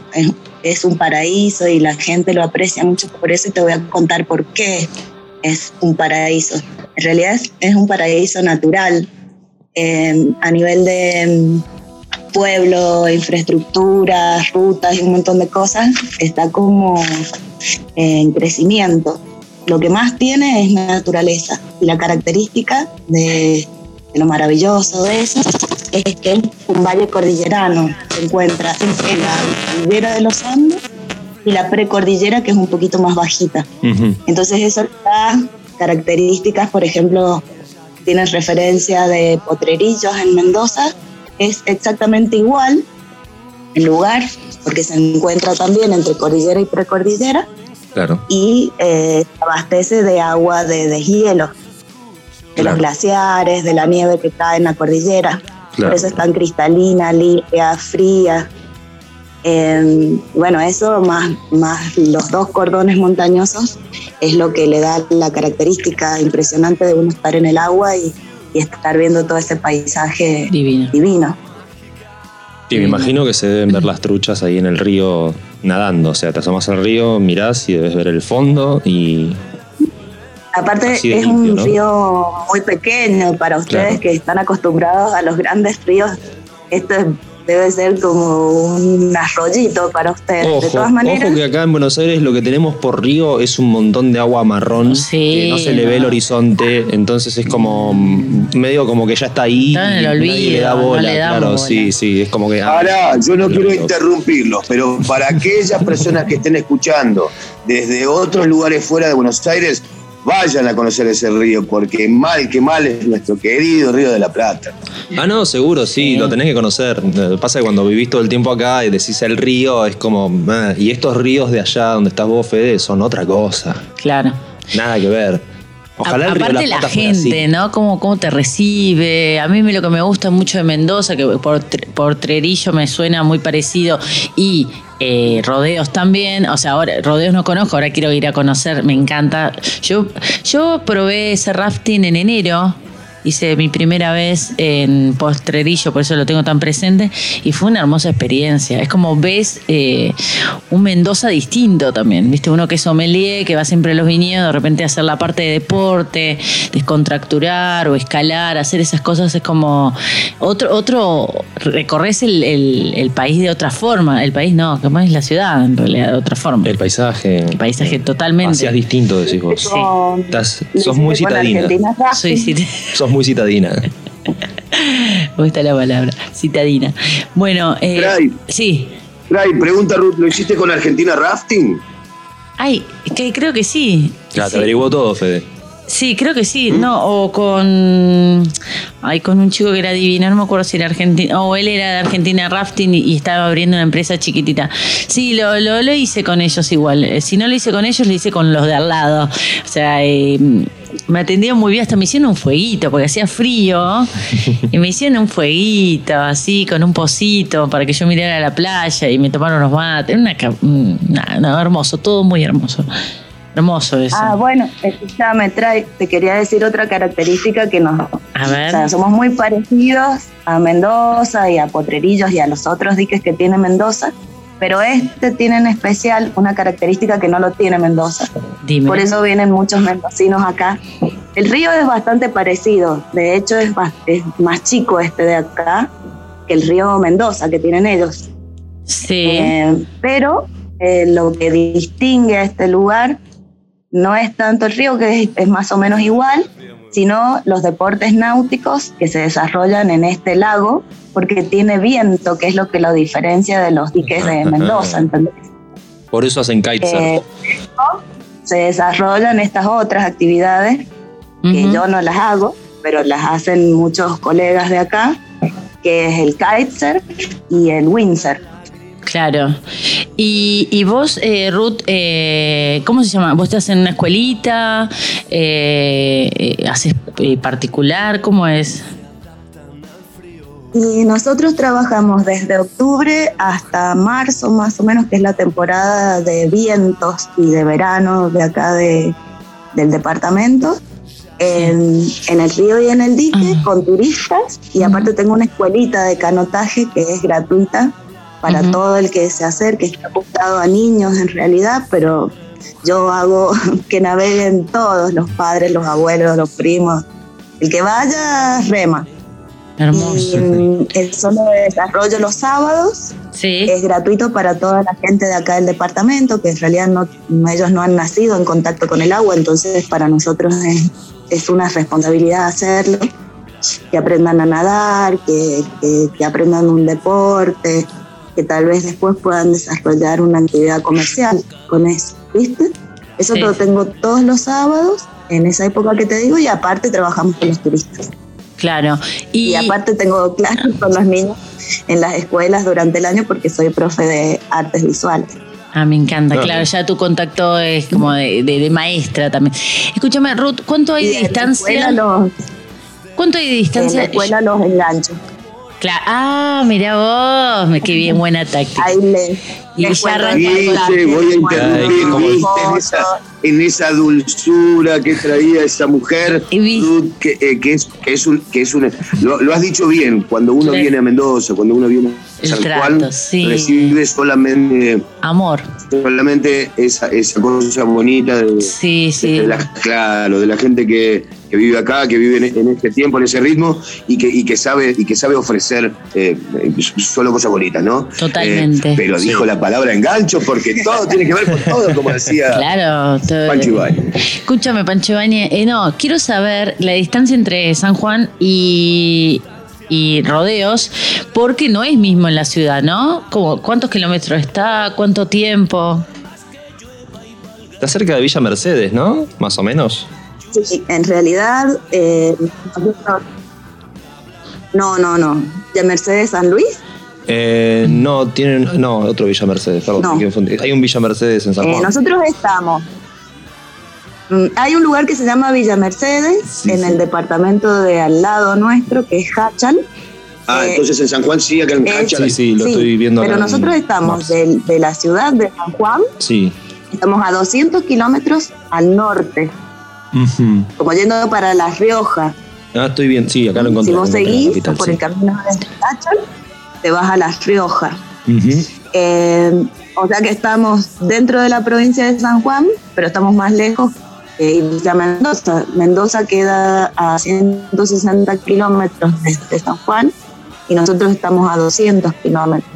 es- un paraíso y la gente lo aprecia mucho por eso, y te voy a contar por qué es un paraíso. En realidad es, es un paraíso natural eh, a nivel de mm, pueblo, infraestructura, rutas y un montón de cosas, está como en crecimiento. Lo que más tiene es naturaleza y la característica de lo maravilloso de eso es que es un valle cordillerano. Se encuentra entre la cordillera de los Andes y la precordillera que es un poquito más bajita. Ujú. Entonces eso da características, por ejemplo, tienes referencia de Potrerillos en Mendoza, es exactamente igual el lugar, porque se encuentra también entre cordillera y precordillera, Claro. y eh, abastece de agua de deshielo, de Claro. los glaciares, de la nieve que cae en la cordillera. Claro. Por eso es tan cristalina, limpia, fría. Eh, bueno, eso más, más los dos cordones montañosos es lo que le da la característica impresionante de uno estar en el agua y, y estar viendo todo ese paisaje Divino. divino. Sí, me imagino que se deben ver las truchas ahí en el río nadando. O sea, te asomas al río, mirás y debes ver el fondo y. Aparte es limpio, un ¿no? río muy pequeño para ustedes Claro. que están acostumbrados a los grandes ríos. Esto es- debe ser como un arroyito para ustedes. Ojo, de todas maneras, ojo que acá en Buenos Aires lo que tenemos por río es un montón de agua marrón Sí, que no se le ve el horizonte, entonces es como medio como que ya está ahí Está en el y nadie le da no bola, le damos claro, bola. sí, sí, es como que ah, Ahora, yo no quiero interrumpirlos, pero para aquellas personas que estén escuchando desde otros lugares fuera de Buenos Aires, vayan a conocer ese río, porque mal que mal es nuestro querido Río de la Plata. Ah, no, seguro, sí, Sí. lo tenés que conocer. Pasa que cuando vivís todo el tiempo acá y decís el río, es como. ah, y estos ríos de allá donde estás vos, Fede, son otra cosa. Claro. Nada que ver. Ojalá A- Aparte la, gente, ¿no? Cómo, cómo te recibe. A mí lo que me gusta mucho de Mendoza, que por, por Trerillo me suena muy parecido, y eh, Rodeos también. O sea, ahora Rodeos no conozco, ahora quiero ir a conocer, me encanta. Yo, yo probé ese rafting en enero. Hice mi primera vez en Postrerillo, por eso lo tengo tan presente, y fue una hermosa experiencia. Es como ves eh, un Mendoza distinto también, ¿viste? Uno que es sommelier, que va siempre a los viñedos, de repente a hacer la parte de deporte, descontracturar o escalar, hacer esas cosas, es como otro, otro recorres el, el- el país de otra forma. El país no, como es la ciudad, en realidad, de otra forma. El paisaje. El paisaje totalmente. Hacías distinto, decís vos. Sí. Estás- sos muy citadina. Soy Racing. cit- Sos muy citadina. me gusta la palabra, citadina. Bueno, eh, Cray. sí. Ray, pregunta Ruth, ¿lo hiciste con Argentina Rafting? Ay, que creo que sí. Ya, te Sí. averiguó todo, Fede. Sí, creo que sí, no, o con ay, con un chico que era divino, no me acuerdo si era argentino, o él era de Argentina Rafting y, y estaba abriendo una empresa chiquitita. Sí, lo, lo, lo hice con ellos igual. Eh, Si no lo hice con ellos, lo hice con los de al lado. O sea, eh, me atendieron muy bien, hasta me hicieron un fueguito, porque hacía frío, y me hicieron un fueguito, así, con un pocito, para que yo mirara la playa y me tomaron unos mates. Una, ca- mm, nada, hermoso, todo muy hermoso. Hermoso eso. Ah, bueno, ya me trae, te quería decir otra característica que nos... A ver. O sea, somos muy parecidos a Mendoza y a Potrerillos y a los otros diques que tiene Mendoza, pero este tiene en especial una característica que no lo tiene Mendoza. Dime. Por eso vienen muchos mendocinos acá. El río es bastante parecido, de hecho es, es más chico este de acá que el río Mendoza que tienen ellos. Sí. Eh, pero eh, lo que distingue a este lugar no es tanto el río, que es, es más o menos igual, sino los deportes náuticos que se desarrollan en este lago, porque tiene viento, que es lo que lo diferencia de los diques de Mendoza, ¿entendés? Por eso hacen kitesurf. Eh, se desarrollan estas otras actividades que yo no las hago, pero las hacen muchos colegas de acá, que es el kitesurf y el windsurf. Claro. Y, y vos, eh, Ruth, eh, ¿cómo se llama? ¿Vos estás en una escuelita? Eh, eh, ¿Haces eh, particular? ¿Cómo es? Y nosotros trabajamos desde octubre hasta marzo, más o menos, que es la temporada de vientos y de verano de acá de, del departamento, en, en el río y en el dique, Ah. con turistas. Y aparte tengo una escuelita de canotaje que es gratuita para Ujú. todo el que se acerque. Está apuntado a niños en realidad, pero yo hago que naveguen todos, los padres, los abuelos, los primos. El que vaya, rema. Hermoso. Y mm, el solo de desarrollo los sábados Sí. es gratuito para toda la gente de acá del departamento, que en realidad no- ellos no han nacido en contacto con el agua, entonces para nosotros es, es una responsabilidad hacerlo, que aprendan a nadar, que, que- que aprendan un deporte, que tal vez después puedan desarrollar una actividad comercial con eso, ¿viste? Eso Sí. lo tengo todos los sábados, en esa época que te digo, y aparte trabajamos con los turistas. Claro. Y, Y aparte tengo clases con los niños en las escuelas durante el año porque soy profe de artes visuales. Ah, me encanta, claro, ya tu contacto es como de, de- de maestra también. Escúchame, Ruth, ¿cuánto hay de distancia? escuela los, ¿Cuánto hay de en la distancia? escuela los engancho. Ah, mira vos, me- qué bien, buena táctica. Ahí Y ya Viste, voy a interrumpir, Ay, viste, en esa, en esa dulzura que traía esa mujer, que, eh, que es, que es un, que es un, lo, lo has dicho bien, cuando uno viene a Mendoza, cuando uno viene a El San trato, Juan, sí. recibe solamente, Amor. solamente esa, esa cosa bonita de, Sí, sí. de la, claro, de la gente que, que vive acá, que vive en, en este tiempo, en ese ritmo, y que, y que sabe, y que sabe ofrecer eh, eh, solo cosas bonitas, ¿no? Totalmente. Eh, pero dijo la palabra engancho porque todo tiene que ver con todo, como decía Claro. todo- Pancho Ibañez. Escúchame, Pancho Ibañez, eh, no, quiero saber la distancia entre San Juan y, y Rodeos, porque no es mismo en la ciudad, ¿no? Como, ¿Cuántos kilómetros está? ¿Cuánto tiempo? Está cerca de Villa Mercedes, ¿no? Más o menos. Sí, en realidad, eh, no, no, no. ¿De Mercedes San Luis? Eh, no, tienen. No, otro Villa Mercedes, perdón. No. Hay un Villa Mercedes en San Eh, Juan. nosotros estamos. Mm, Hay un lugar que se llama Villa Mercedes, Sí, en sí. el departamento de al lado nuestro, que es Hachal. Ah, Eh, entonces en San Juan sí, acá en eh, Cachala. Sí, sí, lo estoy viendo Pero nosotros estamos de, de la ciudad de San Juan, Sí. estamos a 200 kilómetros al norte, Ujú. como yendo para La Rioja. Ah, estoy bien, sí, acá lo encontré. si vos seguís capital, por sí. el camino de Hachal, te vas a La Rioja. Eh, o sea que estamos dentro de la provincia de San Juan, pero estamos más lejos que irse a Mendoza. Mendoza queda a 160 kilómetros de San Juan y nosotros estamos a 200 kilómetros.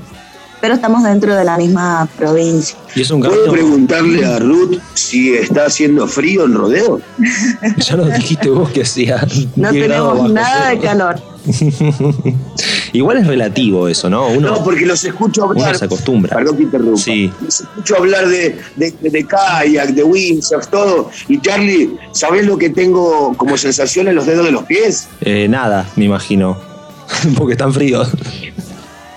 Pero estamos dentro de la misma provincia. Y es un ¿Puedo preguntarle a Ruth si está haciendo frío en rodeo? Ya nos dijiste vos que hacía. No 10 grados tenemos nada de calor. Igual es relativo eso, ¿no? Uno, No, porque los escucho hablar. uno se acostumbra. Perdón que interrumpa. Sí. Los escucho hablar de, de, de kayak, de windsurf, todo. Y Charlie, ¿sabés lo que tengo como sensación en los dedos de los pies? Eh, nada, me imagino. Porque están fríos.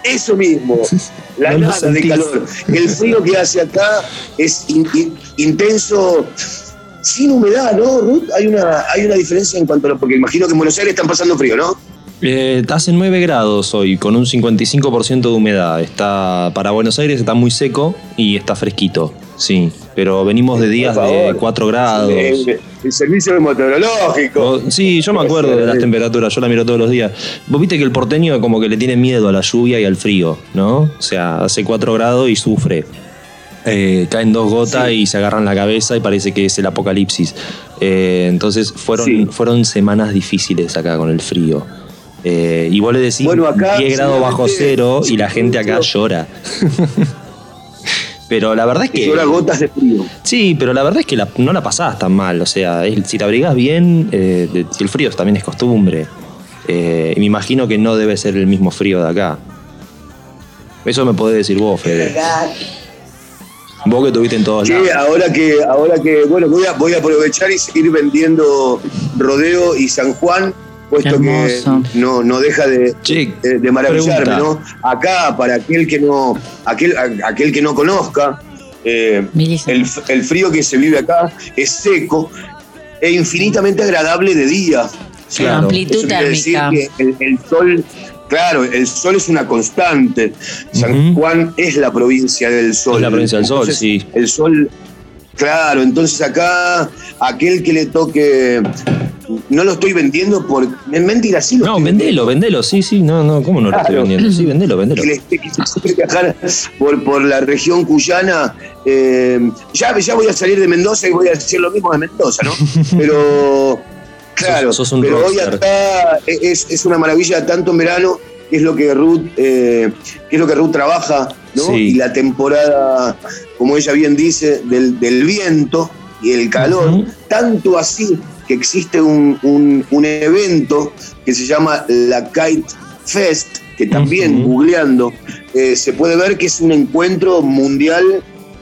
Eso mismo, la No nada de calor. El frío que hace acá es in- in- intenso, sin humedad, ¿no, Ruth? Hay una, hay una diferencia en cuanto a lo. Porque imagino que en Buenos Aires están pasando frío, ¿no? Eh, hace 9 grados hoy, con un 55% de humedad. Está para Buenos Aires está muy seco y está fresquito, sí. Pero venimos de días de favor. 4 grados. El servicio meteorológico. O- sí, yo me acuerdo de las temperaturas, yo la miro todos los días. Vos viste que el porteño como que le tiene miedo a la lluvia y al frío, ¿no? O sea, hace 4 grados y sufre. Eh, caen dos gotas y se agarran la cabeza y parece que es el apocalipsis. Eh, entonces fueron, Sí. fueron semanas difíciles acá con el frío. Eh, y vos le decís Bueno, acá, 10 grados bajo cero y la sí, gente acá llora. Pero la verdad es que. Y ahora gotas de frío. Sí, pero la verdad es que la- no la pasás tan mal. O sea, si te abrigás bien, eh, el frío también es costumbre. Eh, me imagino que no debe ser el mismo frío de acá. Eso me podés decir vos, Fede. Vos que estuviste en todos Che, lados. ahora que, ahora que, bueno, voy a, voy a aprovechar y seguir vendiendo Rodeo y San Juan, puesto que no, no deja de, Che, de, de maravillarme, pregunta. ¿no? Acá, para aquel que no, aquel, aquel que no conozca, eh, el, el frío que se vive acá es seco e infinitamente agradable de día. Claro. Amplitud decir térmica. que el, el sol, claro, el sol es una constante. San. Juan es la provincia del sol. Es la provincia del sol, Entonces, sí. El sol, claro, entonces acá aquel que le toque, no lo estoy vendiendo por, mentira, sí lo No, estoy vendelo, vendelo. Sí, sí, no, no, ¿cómo no lo estoy vendiendo? Sí, vendelo, vendelo. viajar por, por la región cuyana. eh, ya, ya voy a salir de Mendoza y voy a decir lo mismo de Mendoza, ¿no? Pero, claro, Sos- sos un pero hoy acá es, es una maravilla, tanto en verano, que es lo que Ruth, eh, que es lo que Ruth trabaja, ¿no? Sí. Y la temporada, como ella bien dice, del, del viento y el calor, tanto así que existe un, un- un evento que se llama la Kite Fest, que también Ujú. googleando eh, se puede ver que es un encuentro mundial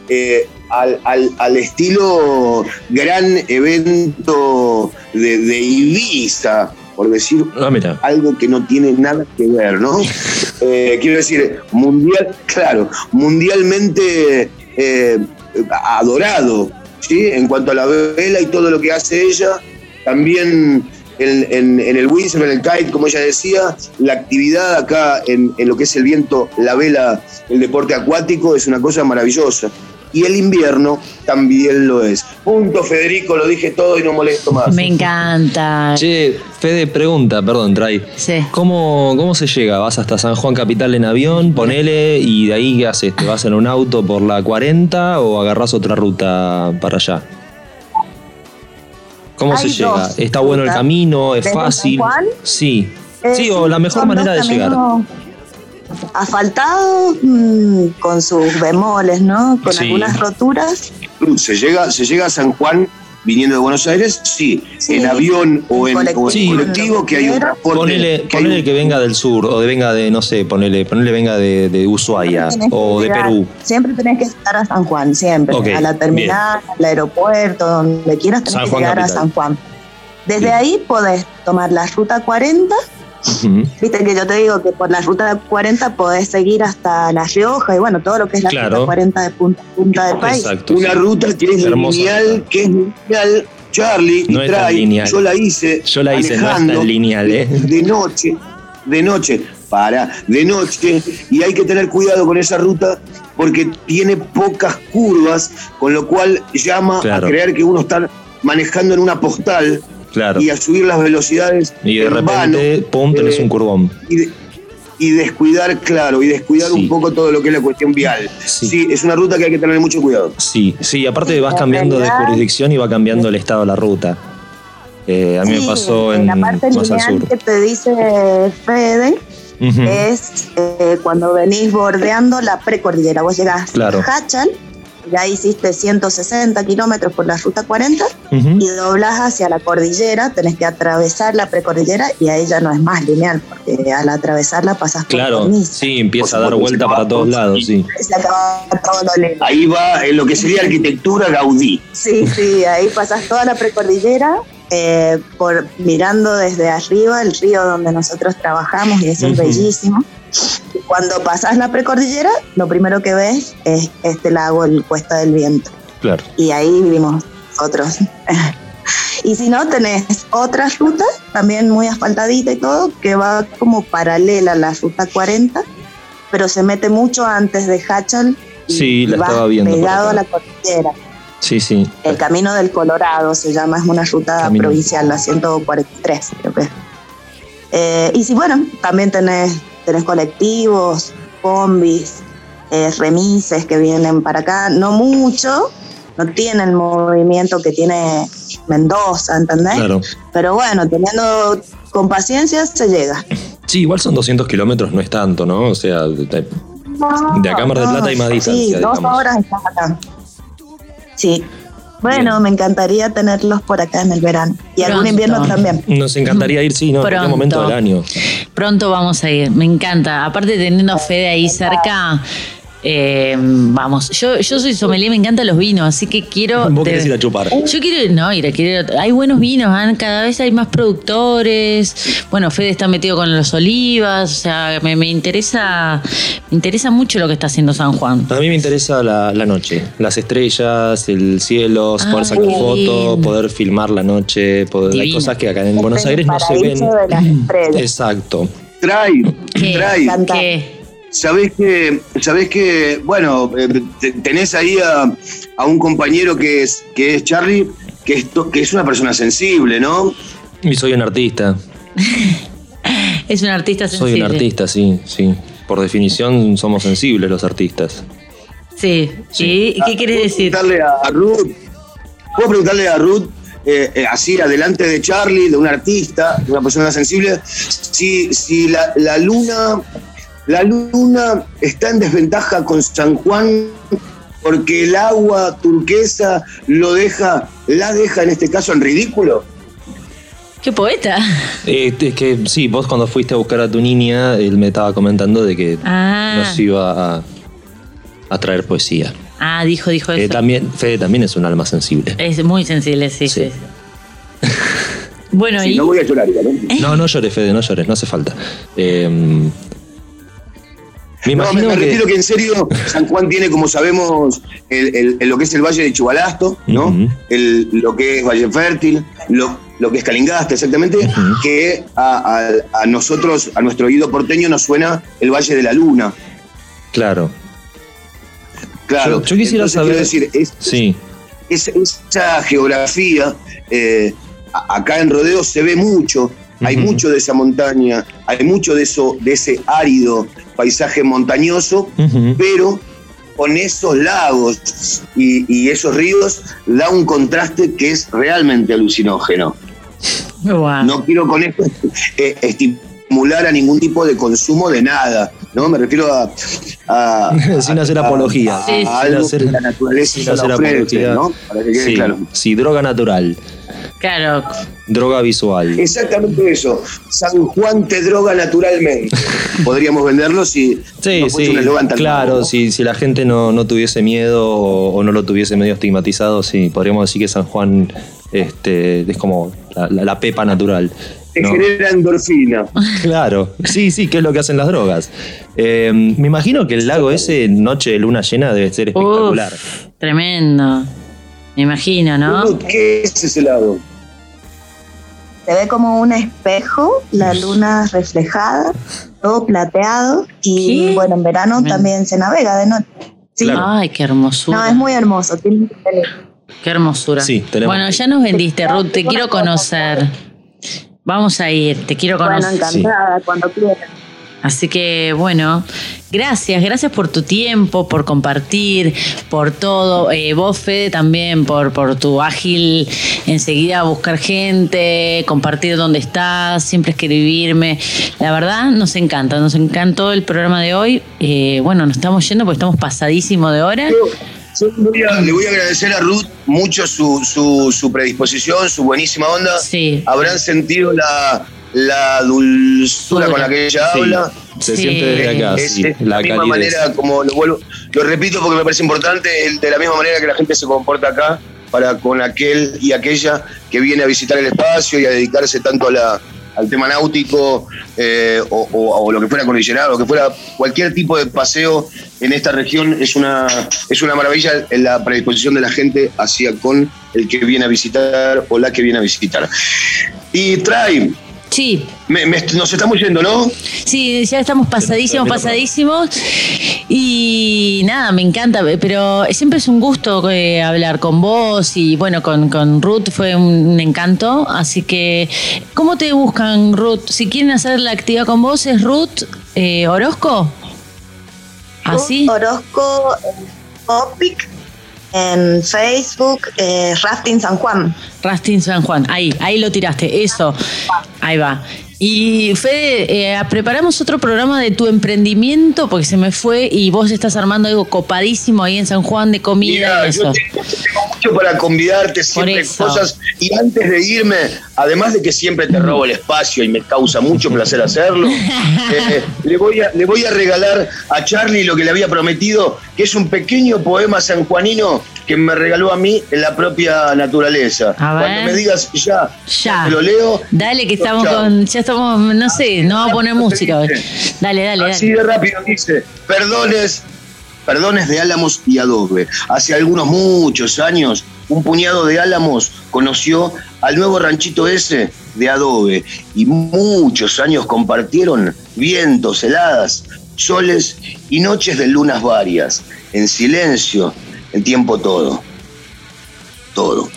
eh, al, al- al estilo gran evento de, de Ibiza, por decir Ah, mira. algo que no tiene nada que ver, ¿no? Eh, quiero decir, mundial, claro, mundialmente adorado, ¿sí? En cuanto a la vela y todo lo que hace ella, también en, en- en el windsurf, en el kite, como ella decía, la actividad acá en, en lo que es el viento, la vela, el deporte acuático, es una cosa maravillosa. Y el invierno también lo es. Punto, Federico, lo dije todo y no molesto más. Me encanta. Che, Fede, pregunta, perdón, Tray. Sí. ¿Cómo, ¿Cómo se llega? ¿Vas hasta San Juan Capital en avión, ponele, y de ahí qué haces? ¿Te vas en un auto por la 40 o agarrás otra ruta para allá? ¿Cómo Hay se llega? ¿Está bueno el camino? ¿Es ¿Desde San fácil? Juan? Sí. Eh, sí, o la mejor manera de llegar. caminos Asfaltados mm, con sus bemoles, ¿no? Con Sí. algunas roturas. ¿Se llega, ¿Se llega a San Juan viniendo de Buenos Aires? Sí. Sí. En avión o en, o en Colectivo, Sí. colectivo, que hay un transporte. Ponele, que hay ponele un- que venga del sur, o de venga de, no sé, ponele, ponele venga de, de Ushuaia o de llegar- Perú. Siempre tenés que estar a San Juan, siempre. A la terminal, al aeropuerto, donde quieras, tenés San que Juan llegar capital. a San Juan. Desde Bien. ahí podés tomar la ruta 40. Viste que yo te digo que por la ruta 40 podés seguir hasta La Rioja y bueno, todo lo que es la Claro. ruta 40 de punta a punta del país. Exacto. Una sí. ruta que es Hermosa lineal, ruta. que es lineal. Charlie No y trae, lineal. yo la hice. Yo la hice, no es manejando tan lineal, ¿eh? De noche, de noche, para, de noche. Y hay que tener cuidado con esa ruta porque tiene pocas curvas, con lo cual llama Claro. a creer que uno está manejando en una postal Claro. y a subir las velocidades Y de en repente, vano, pum, tenés eh, un curvón. y, de- y descuidar, claro, y descuidar Sí. un poco todo lo que es la cuestión vial. Sí. Sí. es una ruta que hay que tener mucho cuidado. Sí, sí, aparte vas en cambiando de jurisdicción y va cambiando el estado de la ruta. Eh, a mí me pasó en, la parte más al lineal sur. que te dice Fede es eh, cuando venís bordeando la precordillera. Vos llegás Claro. a Hachal ya hiciste 160 kilómetros por la ruta 40 Ujú. y doblas hacia la cordillera, tenés que atravesar la precordillera y ahí ya no es más lineal, porque al atravesarla pasas por Claro, sí, empieza a dar vuelta para todos lados, sí. Se acaba todo lo. Ahí va en lo que sería arquitectura Gaudí. Sí, sí, ahí pasas toda la precordillera, eh, por mirando desde arriba el río donde nosotros trabajamos y eso es Ujú. bellísimo. Y cuando pasas la precordillera, lo primero que ves es este lago, el Cuesta del Viento. Claro. Y ahí vivimos nosotros. y si no, tenés otra ruta, también muy asfaltadita y todo, que va como paralela a la ruta 40, pero se mete mucho antes de Hachal. y- Sí, la estaba viendo Pegado a la cordillera. Sí, sí. El Camino del Colorado se llama, es una ruta Camino. provincial, la 143, creo que. es. Eh, y si bueno, también tenés, tenés colectivos, combis, eh, remises que vienen para acá, no mucho, no tienen el movimiento que tiene Mendoza, ¿entendés? Claro. Pero bueno, teniendo con paciencia se llega. Sí, igual son 200 kilómetros, no es tanto, ¿no? O sea, de, de acá a Mar del Plata hay más Sí, dos digamos. horas estás acá. Sí. Bueno, me encantaría tenerlos por acá en el verano. Y algún invierno también. Nos encantaría ir, sí, ¿no? En cualquier momento del año. Pronto vamos a ir, me encanta. Aparte teniendo a Fede ahí cerca, eh, vamos. Yo, yo soy sommelier, me encantan los vinos, así que quiero. Vos querés ir a chupar. Yo quiero, no, ir a, quiero, hay buenos vinos, ¿ah? cada vez hay más productores. Bueno, Fede está metido con los olivas, o sea, me, me interesa, me interesa mucho lo que está haciendo San Juan. A mí me interesa la, la noche, las estrellas, el cielo, Ah, poder sacar qué fotos, poder filmar la noche, poder, hay cosas que acá en Buenos Aires no se ven. de las estrellas. Exacto. Trae, ¿Qué? trae. Sabés que, sabés que, bueno, eh, te- tenés ahí a, a un compañero que es, que es Charlie, que es, to- que es una persona sensible, ¿no? Y soy un artista. Es un artista Soy sensible. un artista, sí, sí. Por definición somos sensibles los artistas. Sí. ¿Y qué quieres decir? Preguntarle a Ruth, puedo preguntarle a Ruth, eh, eh, así adelante de Charlie, de un artista, de una persona sensible, si, si la, la luna, la luna está en desventaja con San Juan porque el agua turquesa lo deja, la deja en este caso en ridículo. ¿Qué poeta? Eh, es que sí, vos cuando fuiste a buscar a tu niña, él me estaba comentando de que Ah. nos iba a, a traer poesía. Ah, dijo, dijo Eh, eso. también, Fede también es un alma sensible. Es muy sensible, sí, sí. Sí. Bueno, Sí, y no voy a llorar, ¿eh? No, no llores, Fede, no llores, no hace falta. Me No, me, me que, refiero que en serio, San Juan tiene, como sabemos, el- el- el- lo que es el Valle de Chubalasto, ¿no? El- lo que es Valle Fértil, lo, lo que es Calingasta, exactamente, que a, a- a nosotros, a nuestro oído porteño, nos suena el Valle de la Luna. Claro, Claro. Yo- yo quisiera Entonces, saber- quiero decir, es- sí. es- esa geografía, eh, acá en Rodeo se ve mucho, hay mucho de esa montaña, hay mucho de, eso, de ese árido paisaje montañoso, pero con esos lagos y, y esos ríos da un contraste que es realmente alucinógeno. No quiero con esto eh, estimular a ningún tipo de consumo de nada, ¿no? Me refiero a... a- Sin a- hacer a- apología. a Sí, sí. algo Sin hacer- que la naturaleza sin nos hacer ofrece, apología. ¿no? Para que quede Sí, claro. sí, droga natural, Claro, droga visual. Exactamente eso. San Juan te droga naturalmente. Podríamos venderlo si Sí, no sí, un eslogan tan claro, si, si la gente no, no tuviese miedo o, o no lo tuviese medio estigmatizado, sí, podríamos decir que San Juan este, es como la, la- la pepa natural. Te ¿no? genera endorfina. Claro, sí, sí, que es lo que hacen las drogas. Eh, me imagino que el lago ese, noche de luna llena, debe ser espectacular. Uf, tremendo. Me imagino, ¿no? ¿Qué es ese lado? Se ve como un espejo, la luna reflejada, todo plateado. Y ¿Qué? bueno, en verano también se navega de noche. Sí. Claro. Ay, qué hermosura. No, es muy hermoso. tiene que tener. Qué hermosura. Sí, tenemos Bueno, ya nos vendiste, Ruth. Te quiero conocer. Vamos a ir, te quiero Bueno, conocer. encantada, cuando quieran. Así que bueno, gracias, gracias por tu tiempo, por compartir, por todo. Eh, vos, Fede, también por, por tu ágil enseguida buscar gente, compartir dónde estás, siempre escribirme. La verdad, nos encanta, nos encantó el programa de hoy. Eh, bueno, nos estamos yendo porque estamos pasadísimo de hora. Yo le voy a- le voy a agradecer a Ruth mucho su, su, su predisposición, su buenísima onda. Sí. Habrán sentido la, la dulzura con la que ella Sí, habla. se Sí. siente desde acá, Es sí, de la, la misma manera, como lo vuelvo, lo repito porque me parece importante, el- de la misma manera que la gente se comporta acá para con aquel y aquella que viene a visitar el espacio y a dedicarse tanto a la, al tema náutico eh, o, o- o lo que fuera cordillerado, lo que fuera cualquier tipo de paseo en esta región es una, es una maravilla en la predisposición de la gente hacia con el que viene a visitar o la que viene a visitar. Y trae, Sí, me- me- nos estamos yendo, ¿no? Sí, ya estamos pasadísimos, pasadísimos. Y nada, me encanta, pero siempre es un gusto eh, hablar con vos y bueno, con, con Ruth fue un, un encanto. Así que, ¿cómo te buscan, Ruth? Si quieren hacer la actividad con vos, ¿es Ruth eh, Orozco? ¿Así? Ruth Orozco en Topic, en Facebook, eh, Rafting San Juan. Rastin San Juan, ahí, ahí lo tiraste, eso. Ahí va. Y Fede, eh, preparamos otro programa de tu emprendimiento porque se me fue y vos estás armando algo copadísimo ahí en San Juan de comida Mira, yo tengo, tengo mucho para convidarte, siempre cosas. Y antes de irme, además de que siempre te robo el espacio y me causa mucho placer hacerlo, eh, le, voy a, le voy a regalar a Charlie lo que le había prometido, que es un pequeño poema sanjuanino que me regaló a mí en la propia naturaleza. Cuando me digas ya, Ya. te lo leo. Dale que estamos Chao. con, ya estamos, no sé, no vamos a poner música hoy. Dale, dale, Así dale. de rápido dice, perdones, perdones de álamos y adobe. Hace algunos muchos años, un puñado de álamos conoció al nuevo ranchito ese de adobe y muchos años compartieron vientos, heladas, soles y noches de lunas varias, en silencio, el tiempo todo. Todo.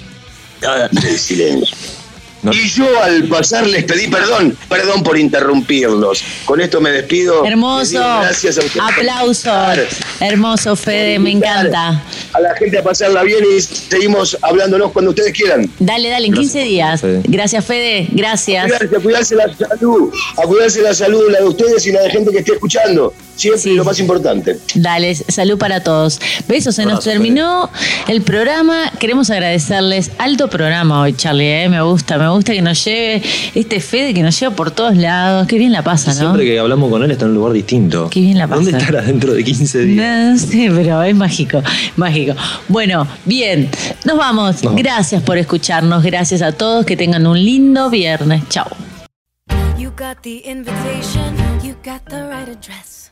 En silencio. No- Y yo al pasar les pedí perdón, perdón por interrumpirlos. Con esto me despido. Hermoso. Gracias a ustedes. Aplausos. Hermoso, Fede, me encanta. A la gente a pasarla bien y seguimos hablándonos cuando ustedes quieran. Dale, dale, en 15 días. Fede. Gracias, Fede. Gracias. Cuidarse, a cuidarse la salud, a cuidarse la salud, la de ustedes y la de gente que esté escuchando. Siempre Sí. lo más importante. Dale, salud para todos. Besos, se nos terminó el programa. Queremos agradecerles. Alto programa hoy, Charlie, ¿eh? me gusta, me gusta que nos lleve este Fede que nos lleva por todos lados. Qué bien la pasa, ¿no? Siempre que hablamos con él está en un lugar distinto. Qué bien la ¿Dónde pasa. estará dentro de 15 días? No sé, pero es mágico, mágico. Bueno, bien, nos vamos. Gracias por escucharnos, gracias a todos, que tengan un lindo viernes. Chao. You got the invitation, you got the right address.